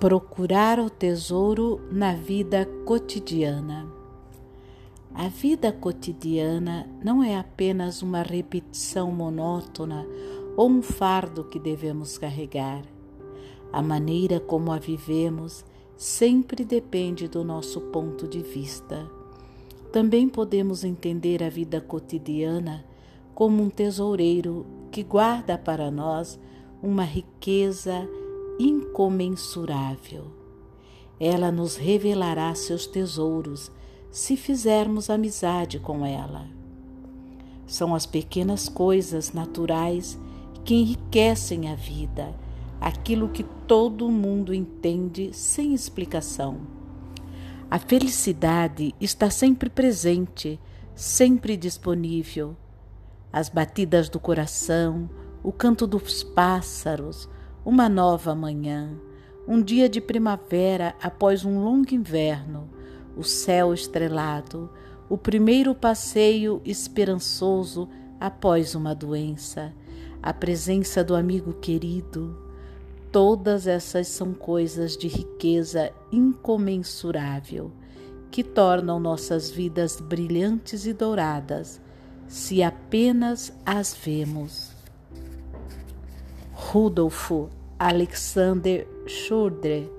Procurar o tesouro na vida cotidiana. A vida cotidiana não é apenas uma repetição monótona ou um fardo que devemos carregar. A maneira como a vivemos sempre depende do nosso ponto de vista. Também podemos entender a vida cotidiana como um tesoureiro que guarda para nós uma riqueza incomensurável. Ela nos revelará seus tesouros se fizermos amizade com ela. São as pequenas coisas naturais que enriquecem a vida, aquilo que todo mundo entende sem explicação. A felicidade está sempre presente, sempre disponível. As batidas do coração, o canto dos pássaros, uma nova manhã, um dia de primavera após um longo inverno, o céu estrelado, o primeiro passeio esperançoso após uma doença, a presença do amigo querido. Todas essas são coisas de riqueza incomensurável que tornam nossas vidas brilhantes e douradas se apenas as vemos. Rudolfo Alexander Schroeder,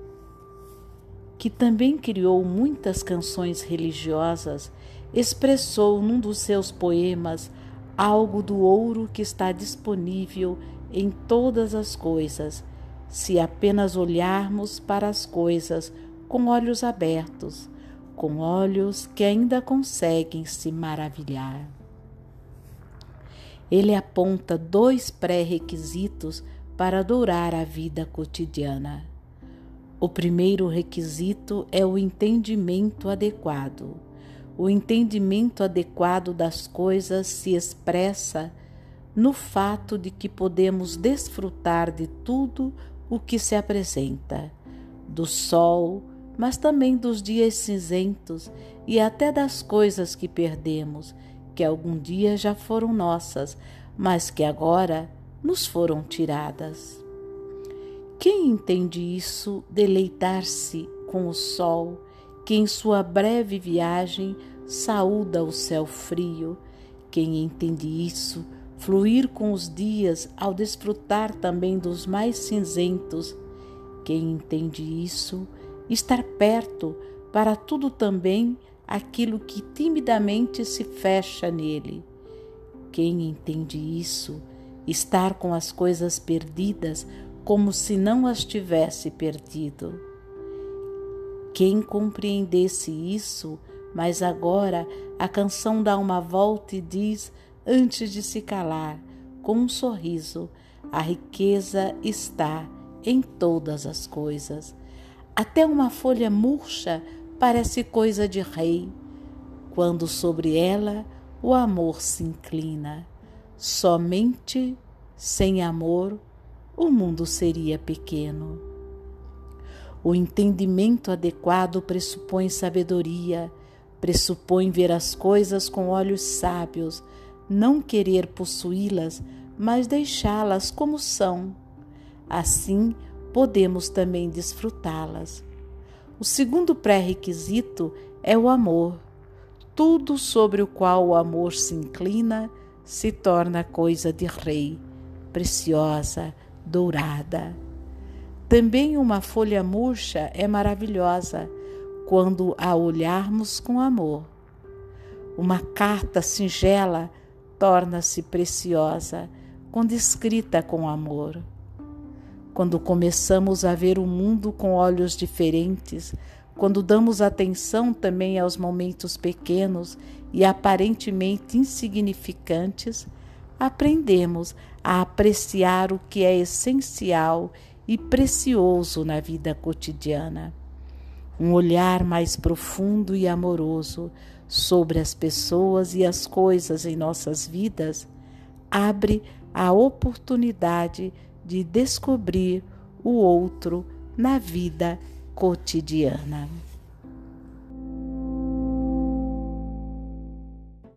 que também criou muitas canções religiosas, expressou num dos seus poemas algo do ouro que está disponível em todas as coisas, se apenas olharmos para as coisas com olhos abertos, com olhos que ainda conseguem se maravilhar. Ele aponta dois pré-requisitos para adorar a vida cotidiana. O primeiro requisito é o entendimento adequado. O entendimento adequado das coisas se expressa no fato de que podemos desfrutar de tudo o que se apresenta, do sol, mas também dos dias cinzentos e até das coisas que perdemos, que algum dia já foram nossas, mas que agora nos foram tiradas. Quem entende isso, deleitar-se com o sol, que em sua breve viagem saúda o céu frio, quem entende isso, fluir com os dias ao desfrutar também dos mais cinzentos, quem entende isso, estar perto para tudo também aquilo que timidamente se fecha nele. Quem entende isso, estar com as coisas perdidas como se não as tivesse perdido. Quem compreendesse isso, mas agora a canção dá uma volta e diz, antes de se calar, com um sorriso: a riqueza está em todas as coisas. Até uma folha murcha parece coisa de rei, quando sobre ela o amor se inclina. Somente sem amor o mundo seria pequeno. O entendimento adequado pressupõe sabedoria, pressupõe ver as coisas com olhos sábios, não querer possuí-las, mas deixá-las como são. Assim, podemos também desfrutá-las. O segundo pré-requisito é o amor. Tudo sobre o qual o amor se inclina se torna coisa de rei, preciosa, dourada. Também uma folha murcha é maravilhosa quando a olharmos com amor. Uma carta singela torna-se preciosa quando escrita com amor. Quando começamos a ver o mundo com olhos diferentes, quando damos atenção também aos momentos pequenos e aparentemente insignificantes, aprendemos a apreciar o que é essencial e precioso na vida cotidiana. Um olhar mais profundo e amoroso sobre as pessoas e as coisas em nossas vidas abre a oportunidade de descobrir o outro na vida cotidiana.